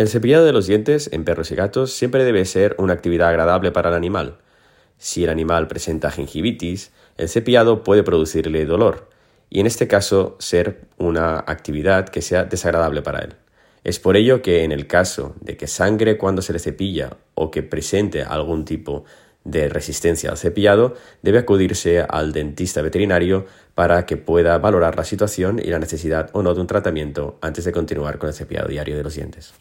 El cepillado de los dientes en perros y gatos siempre debe ser una actividad agradable para el animal. Si el animal presenta gingivitis, el cepillado puede producirle dolor y en este caso ser una actividad que sea desagradable para él. Es por ello que en el caso de que sangre cuando se le cepilla o que presente algún tipo de resistencia al cepillado, debe acudirse al dentista veterinario para que pueda valorar la situación y la necesidad o no de un tratamiento antes de continuar con el cepillado diario de los dientes.